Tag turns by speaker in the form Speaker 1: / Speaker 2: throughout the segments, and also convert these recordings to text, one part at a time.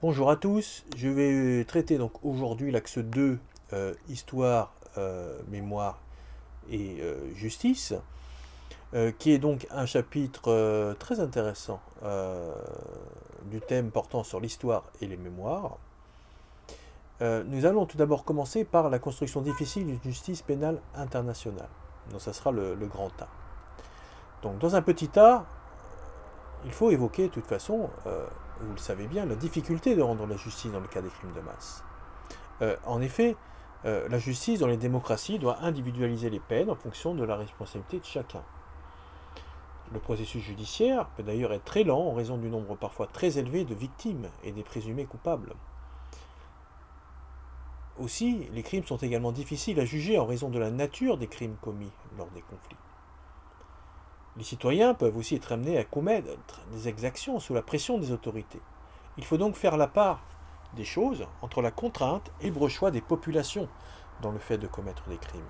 Speaker 1: Bonjour à tous, je vais traiter donc aujourd'hui l'axe 2, euh, histoire, euh, mémoire et euh, justice, qui est donc un chapitre très intéressant du thème portant sur l'histoire et les mémoires. nous allons tout d'abord commencer par la construction difficile d'une justice pénale internationale. Donc ça sera le, grand A. Donc dans un petit A, il faut évoquer de toute façon vous le savez bien, la difficulté de rendre la justice dans le cas des crimes de masse. Euh, en effet, euh, la justice dans les démocraties doit individualiser les peines en fonction de la responsabilité de chacun. Le processus judiciaire peut d'ailleurs être très lent en raison du nombre parfois très élevé de victimes et des présumés coupables. Aussi, les crimes sont également difficiles à juger en raison de la nature des crimes commis lors des conflits. Les citoyens peuvent aussi être amenés à commettre des exactions sous la pression des autorités. Il faut donc faire la part des choses entre la contrainte et le choix des populations dans le fait de commettre des crimes.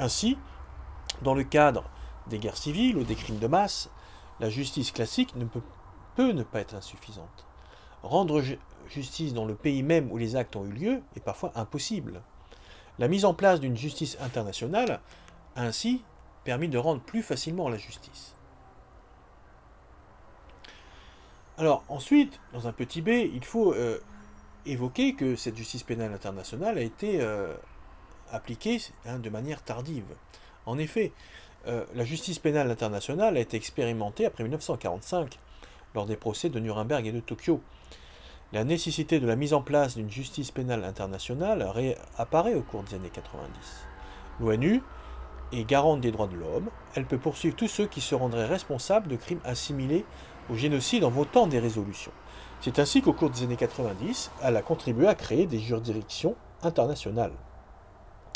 Speaker 1: Ainsi, dans le cadre des guerres civiles ou des crimes de masse, la justice classique peut, peut ne pas être insuffisante. Rendre justice dans le pays même où les actes ont eu lieu est parfois impossible. La mise en place d'une justice internationale ainsi permis de rendre plus facilement la justice. Alors ensuite, dans un petit b, il faut euh, évoquer que cette justice pénale internationale a été euh, appliquée hein, de manière tardive. En effet, euh, la justice pénale internationale a été expérimentée après 1945, lors des procès de Nuremberg et de Tokyo. La nécessité de la mise en place d'une justice pénale internationale réapparaît au cours des années 90. L'ONU et garante des droits de l'homme, elle peut poursuivre tous ceux qui se rendraient responsables de crimes assimilés au génocide en votant des résolutions. C'est ainsi qu'au cours des années 90, elle a contribué à créer des juridictions internationales.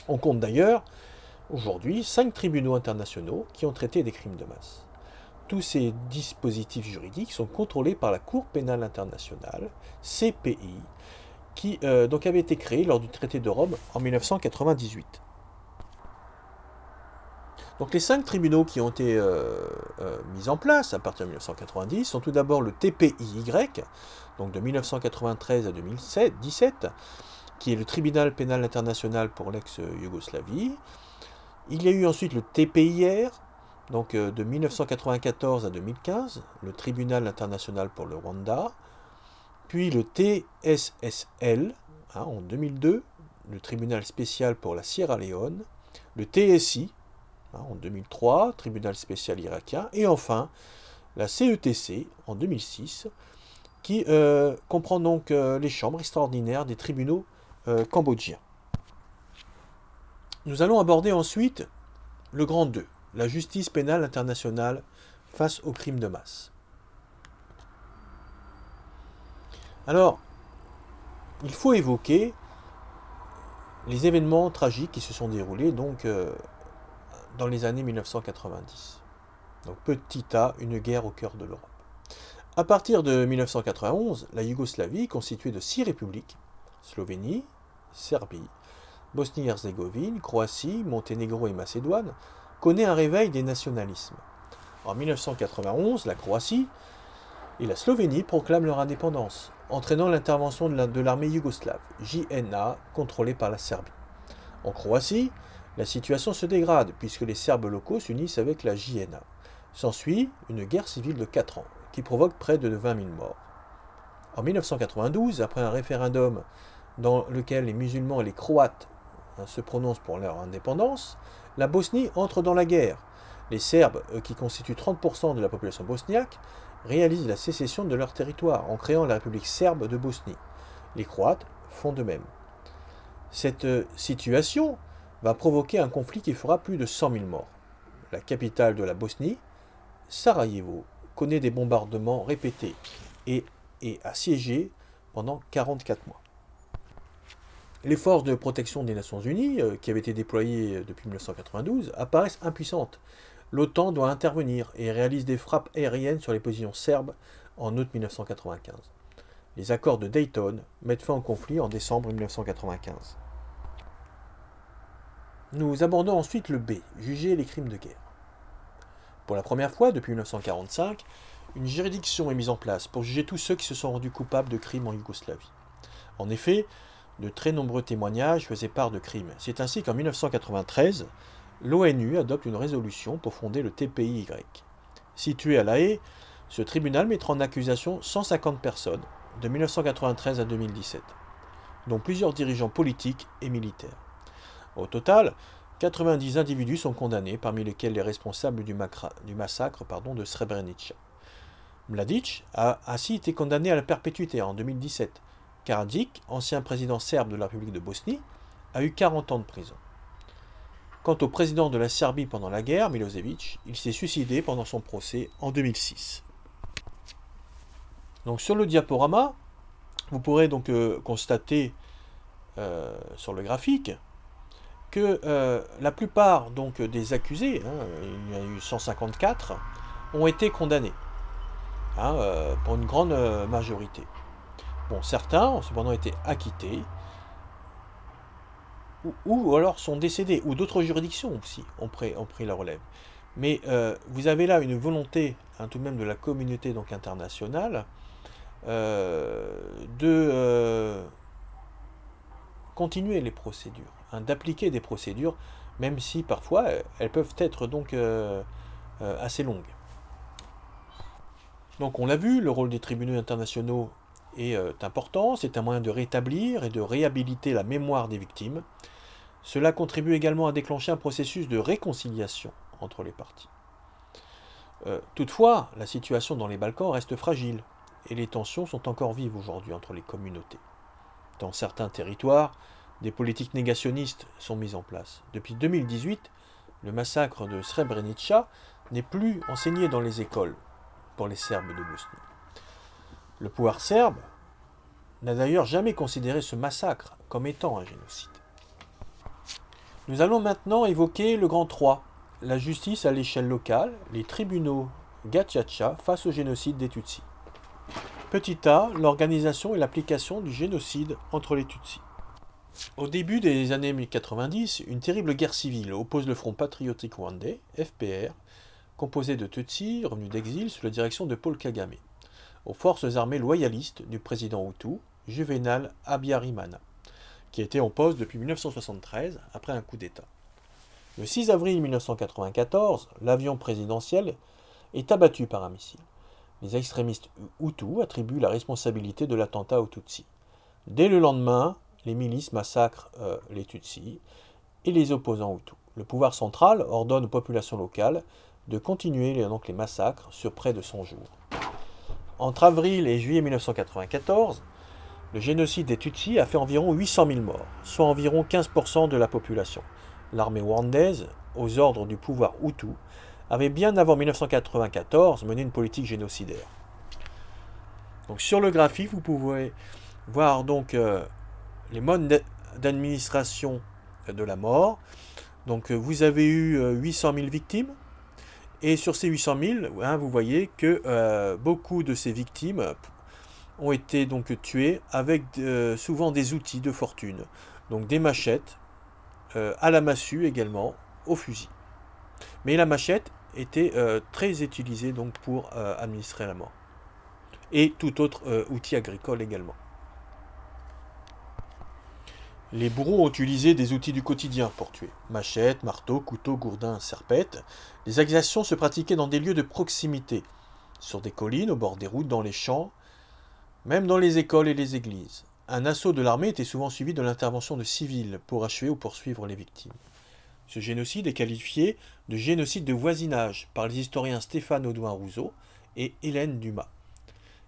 Speaker 1: On compte d'ailleurs aujourd'hui cinq tribunaux internationaux qui ont traité des crimes de masse. Tous ces dispositifs juridiques sont contrôlés par la Cour pénale internationale, CPI, qui euh, donc avait été créée lors du traité de Rome en 1998. Donc les cinq tribunaux qui ont été euh, euh, mis en place à partir de 1990 sont tout d'abord le TPIY, donc de 1993 à 2017, qui est le tribunal pénal international pour l'ex-Yougoslavie. Il y a eu ensuite le TPIR, donc euh, de 1994 à 2015, le tribunal international pour le Rwanda. Puis le TSSL, hein, en 2002, le tribunal spécial pour la Sierra Leone. Le TSI, en 2003, tribunal spécial irakien, et enfin la CETC en 2006, qui euh, comprend donc euh, les chambres extraordinaires des tribunaux euh, cambodgiens. Nous allons aborder ensuite le grand 2, la justice pénale internationale face aux crimes de masse. Alors, il faut évoquer les événements tragiques qui se sont déroulés donc dans les années 1990. Donc petit a, une guerre au cœur de l'Europe. À partir de 1991, la Yougoslavie, constituée de six républiques, Slovénie, Serbie, Bosnie-Herzégovine, Croatie, Monténégro et Macédoine, connaît un réveil des nationalismes. En 1991, la Croatie et la Slovénie proclament leur indépendance, entraînant l'intervention de l'armée yougoslave, JNA, contrôlée par la Serbie. En Croatie, la situation se dégrade puisque les Serbes locaux s'unissent avec la JNA. S'ensuit une guerre civile de 4 ans qui provoque près de 20 000 morts. En 1992, après un référendum dans lequel les musulmans et les croates hein, se prononcent pour leur indépendance, la Bosnie entre dans la guerre. Les Serbes, qui constituent 30% de la population bosniaque, réalisent la sécession de leur territoire en créant la République serbe de Bosnie. Les Croates font de même. Cette euh, situation va provoquer un conflit qui fera plus de 100 000 morts. La capitale de la Bosnie, Sarajevo, connaît des bombardements répétés et est assiégée pendant 44 mois. Les forces de protection des Nations Unies, euh, qui avaient été déployées depuis 1992, apparaissent impuissantes. L'OTAN doit intervenir et réalise des frappes aériennes sur les positions serbes en août 1995. Les accords de Dayton mettent fin au conflit en décembre 1995. Nous abordons ensuite le B, juger les crimes de guerre. Pour la première fois depuis 1945, une juridiction est mise en place pour juger tous ceux qui se sont rendus coupables de crimes en Yougoslavie. En effet, de très nombreux témoignages faisaient part de crimes. C'est ainsi qu'en 1993, l'ONU adopte une résolution pour fonder le TPIY. Situé à La Haye, ce tribunal mettra en accusation 150 personnes de 1993 à 2017, dont plusieurs dirigeants politiques et militaires. Au total, 90 individus sont condamnés, parmi lesquels les responsables du, massacre de Srebrenica. Mladic a ainsi été condamné à la perpétuité en 2017. Karadzic, ancien président serbe de la République de Bosnie, a eu 40 ans de prison. Quant au président de la Serbie pendant la guerre, Milosevic, il s'est suicidé pendant son procès en 2006. Donc sur le diaporama, vous pourrez donc euh, constater euh, sur le graphique que euh, la plupart donc des accusés, hein, il y en a eu 154, ont été condamnés hein, pour une grande majorité. Bon, certains ont cependant été acquittés ou, alors sont décédés, ou d'autres juridictions aussi ont pris, ont pris la relève. Mais euh, vous avez là une volonté, hein, tout de même de la communauté donc internationale, euh, de euh, continuer les procédures, hein, d'appliquer des procédures, même si parfois elles peuvent être donc assez longues. Donc on l'a vu, le rôle des tribunaux internationaux est important, c'est un moyen de rétablir et de réhabiliter la mémoire des victimes, cela contribue également à déclencher un processus de réconciliation entre les parties. Euh, toutefois, la situation dans les Balkans reste fragile et les tensions sont encore vives aujourd'hui entre les communautés. Dans certains territoires, des politiques négationnistes sont mises en place. Depuis 2018, le massacre de Srebrenica n'est plus enseigné dans les écoles pour les Serbes de Bosnie. Le pouvoir serbe n'a d'ailleurs jamais considéré ce massacre comme étant un génocide. Nous allons maintenant évoquer le grand 3, la justice à l'échelle locale, les tribunaux Gachacha face au génocide des Tutsis. Petit a, l'organisation et l'application du génocide entre les Tutsis. Au début des années 1090, une terrible guerre civile oppose le Front patriotique rwandais, FPR, composé de Tutsis revenus d'exil sous la direction de Paul Kagame, aux forces armées loyalistes du président Hutu, Juvenal Abiyarimana qui était en poste depuis 1973 après un coup d'État. Le 6 avril 1994, l'avion présidentiel est abattu par un missile. Les extrémistes Hutus attribuent la responsabilité de l'attentat aux Tutsis. Dès le lendemain, les milices massacrent euh, les Tutsis et les opposants Hutus. Le pouvoir central ordonne aux populations locales de continuer les, massacres sur près de 100 jours. Entre avril et juillet 1994, le génocide des Tutsis a fait environ 800 000 morts, soit environ 15% de la population. L'armée rwandaise, aux ordres du pouvoir Hutu, avait bien avant 1994 mené une politique génocidaire. Sur le graphique, vous pouvez voir donc euh, les modes d'administration de la mort. Donc euh, vous avez eu 800 euh, 000 victimes. Et sur ces 800 000, hein, vous voyez que beaucoup de ces victimes ont été donc tués avec euh, souvent des outils de fortune, donc des machettes, euh, à la massue également, au fusil. Mais la machette était euh, très utilisée donc pour administrer la mort. Et tout autre outil agricole également. Les bourreaux ont utilisé des outils du quotidien pour tuer. Machettes, marteaux, couteaux, gourdins, serpettes. Les exactions se pratiquaient dans des lieux de proximité, sur des collines, au bord des routes, dans les champs, même dans les écoles et les églises, un assaut de l'armée était souvent suivi de l'intervention de civils pour achever ou poursuivre les victimes. Ce génocide est qualifié de génocide de voisinage par les historiens Stéphane Audouin Rousseau et Hélène Dumas.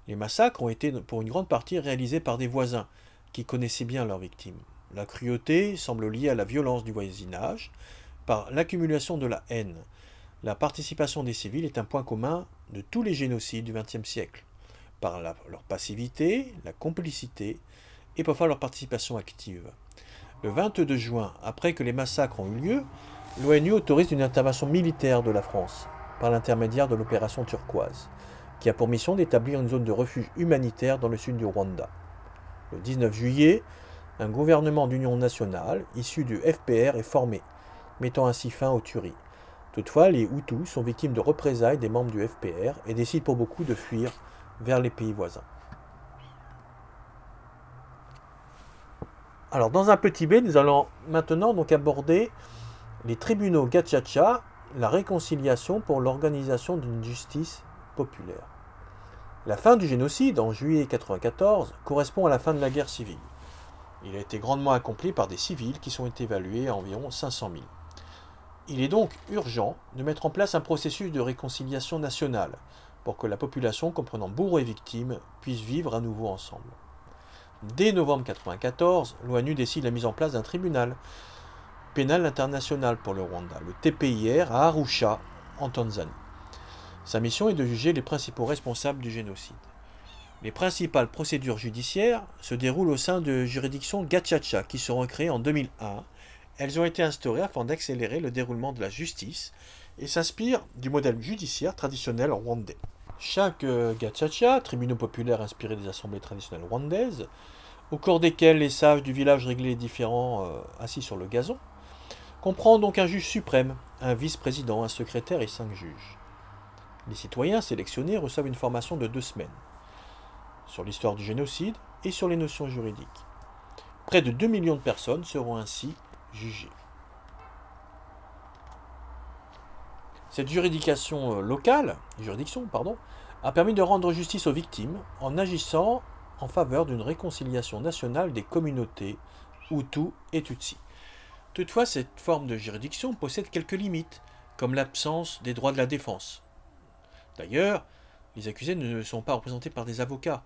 Speaker 1: Les massacres ont été pour une grande partie réalisés par des voisins qui connaissaient bien leurs victimes. La cruauté semble liée à la violence du voisinage, par l'accumulation de la haine. La participation des civils est un point commun de tous les génocides du XXe siècle par leur passivité, la complicité et parfois leur participation active. Le 22 juin, après que les massacres ont eu lieu, l'ONU autorise une intervention militaire de la France par l'intermédiaire de l'opération turquoise, qui a pour mission d'établir une zone de refuge humanitaire dans le sud du Rwanda. Le 19 juillet, un gouvernement d'union nationale issu du FPR est formé, mettant ainsi fin aux tueries. Toutefois, les Hutus sont victimes de représailles des membres du FPR et décident pour beaucoup de fuir vers les pays voisins. Alors, dans un petit B, nous allons maintenant donc aborder les tribunaux Gachacha, la réconciliation pour l'organisation d'une justice populaire. La fin du génocide en juillet 1994 correspond à la fin de la guerre civile. Il a été grandement accompli par des civils qui sont évalués à environ 500 000. Il est donc urgent de mettre en place un processus de réconciliation nationale pour que la population comprenant bourreaux et victimes puisse vivre à nouveau ensemble. Dès novembre 1994, l'ONU décide la mise en place d'un tribunal pénal international pour le Rwanda, le TPIR, à Arusha, en Tanzanie. Sa mission est de juger les principaux responsables du génocide. Les principales procédures judiciaires se déroulent au sein de juridictions Gachacha qui seront créées en 2001. Elles ont été instaurées afin d'accélérer le déroulement de la justice et s'inspirent du modèle judiciaire traditionnel rwandais. Chaque euh, Gachacha, tribunaux populaires inspirés des assemblées traditionnelles rwandaises, au cours desquels les sages du village réglaient les différends euh, assis sur le gazon, comprend donc un juge suprême, un vice-président, un secrétaire et cinq juges. Les citoyens sélectionnés reçoivent une formation de deux semaines sur l'histoire du génocide et sur les notions juridiques. Près de 2 millions de personnes seront ainsi jugées. Cette juridiction euh, locale, juridiction, pardon, a permis de rendre justice aux victimes en agissant en faveur d'une réconciliation nationale des communautés Hutu et Tutsi. Toutefois, cette forme de juridiction possède quelques limites, comme l'absence des droits de la défense. D'ailleurs, les accusés ne sont pas représentés par des avocats.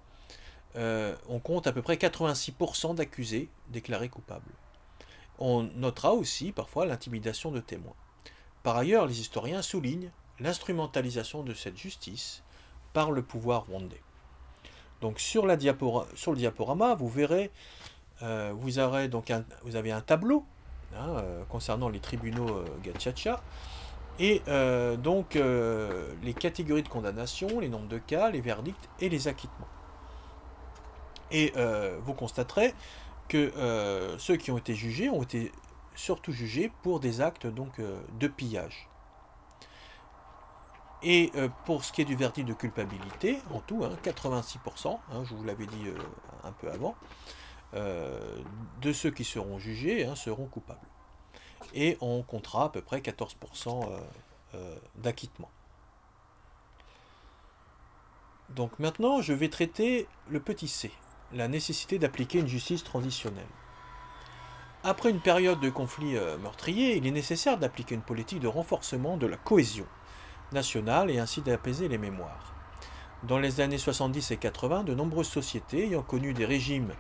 Speaker 1: Euh, on compte à peu près 86% d'accusés déclarés coupables. On notera aussi parfois l'intimidation de témoins. Par ailleurs, les historiens soulignent l'instrumentalisation de cette justice par le pouvoir rwandais. Donc sur, le diaporama, vous verrez, euh, vous avez un tableau hein, euh, concernant les tribunaux euh, Gachacha, et donc les catégories de condamnation, les nombres de cas, les verdicts et les acquittements. Et vous constaterez que ceux qui ont été jugés ont été surtout jugés pour des actes donc, de pillage. Et euh, pour ce qui est du verdict de culpabilité, en tout, 86%, hein, hein, je vous l'avais dit euh, un peu avant, euh, de ceux qui seront jugés hein, seront coupables. Et on comptera à peu près 14% d'acquittement. Donc maintenant, je vais traiter le petit c, la nécessité d'appliquer une justice transitionnelle. Après une période de conflit meurtrier, il est nécessaire d'appliquer une politique de renforcement de la cohésion nationale et ainsi d'apaiser les mémoires. Dans les années 70 et 80, de nombreuses sociétés ayant connu des régimes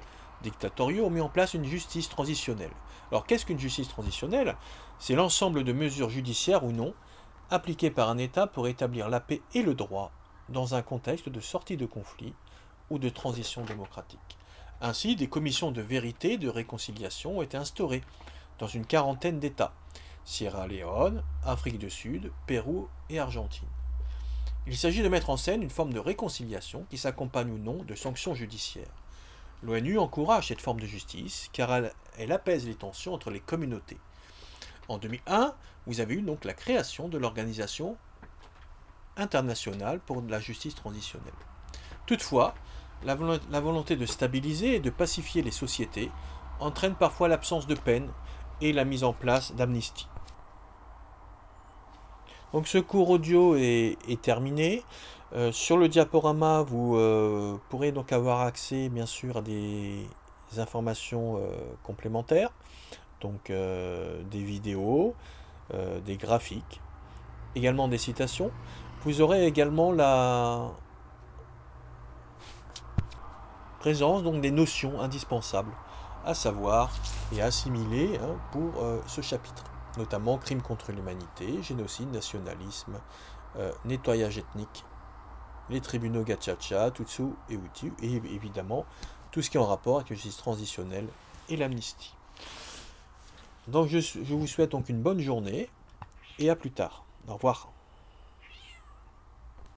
Speaker 1: dictatoriaux ont mis en place une justice transitionnelle. Alors qu'est-ce qu'une justice transitionnelle? C'est l'ensemble de mesures judiciaires ou non appliquées par un État pour établir la paix et le droit dans un contexte de sortie de conflit ou de transition démocratique. Ainsi, des commissions de vérité et de réconciliation ont été instaurées dans une quarantaine d'États, Sierra Leone, Afrique du Sud, Pérou et Argentine. Il s'agit de mettre en scène une forme de réconciliation qui s'accompagne ou non de sanctions judiciaires. L'ONU encourage cette forme de justice car elle, apaise les tensions entre les communautés. En 2001, vous avez eu donc la création de l'Organisation internationale pour la justice transitionnelle. Toutefois, la volonté de stabiliser et de pacifier les sociétés entraîne parfois l'absence de peine et la mise en place d'amnistie. Donc ce cours audio est, terminé. Euh, sur le diaporama, vous euh, pourrez donc avoir accès bien sûr à des, informations euh, complémentaires, donc des vidéos, des graphiques, également des citations. Vous aurez également la présence donc des notions indispensables à savoir et assimiler hein, pour ce chapitre notamment crimes contre l'humanité, génocide, nationalisme, euh, nettoyage ethnique, les tribunaux Gachacha, Tutsu et Hutu, et évidemment tout ce qui est en rapport avec la justice transitionnelle et l'amnistie. Donc je vous souhaite donc une bonne journée et à plus tard. Au revoir.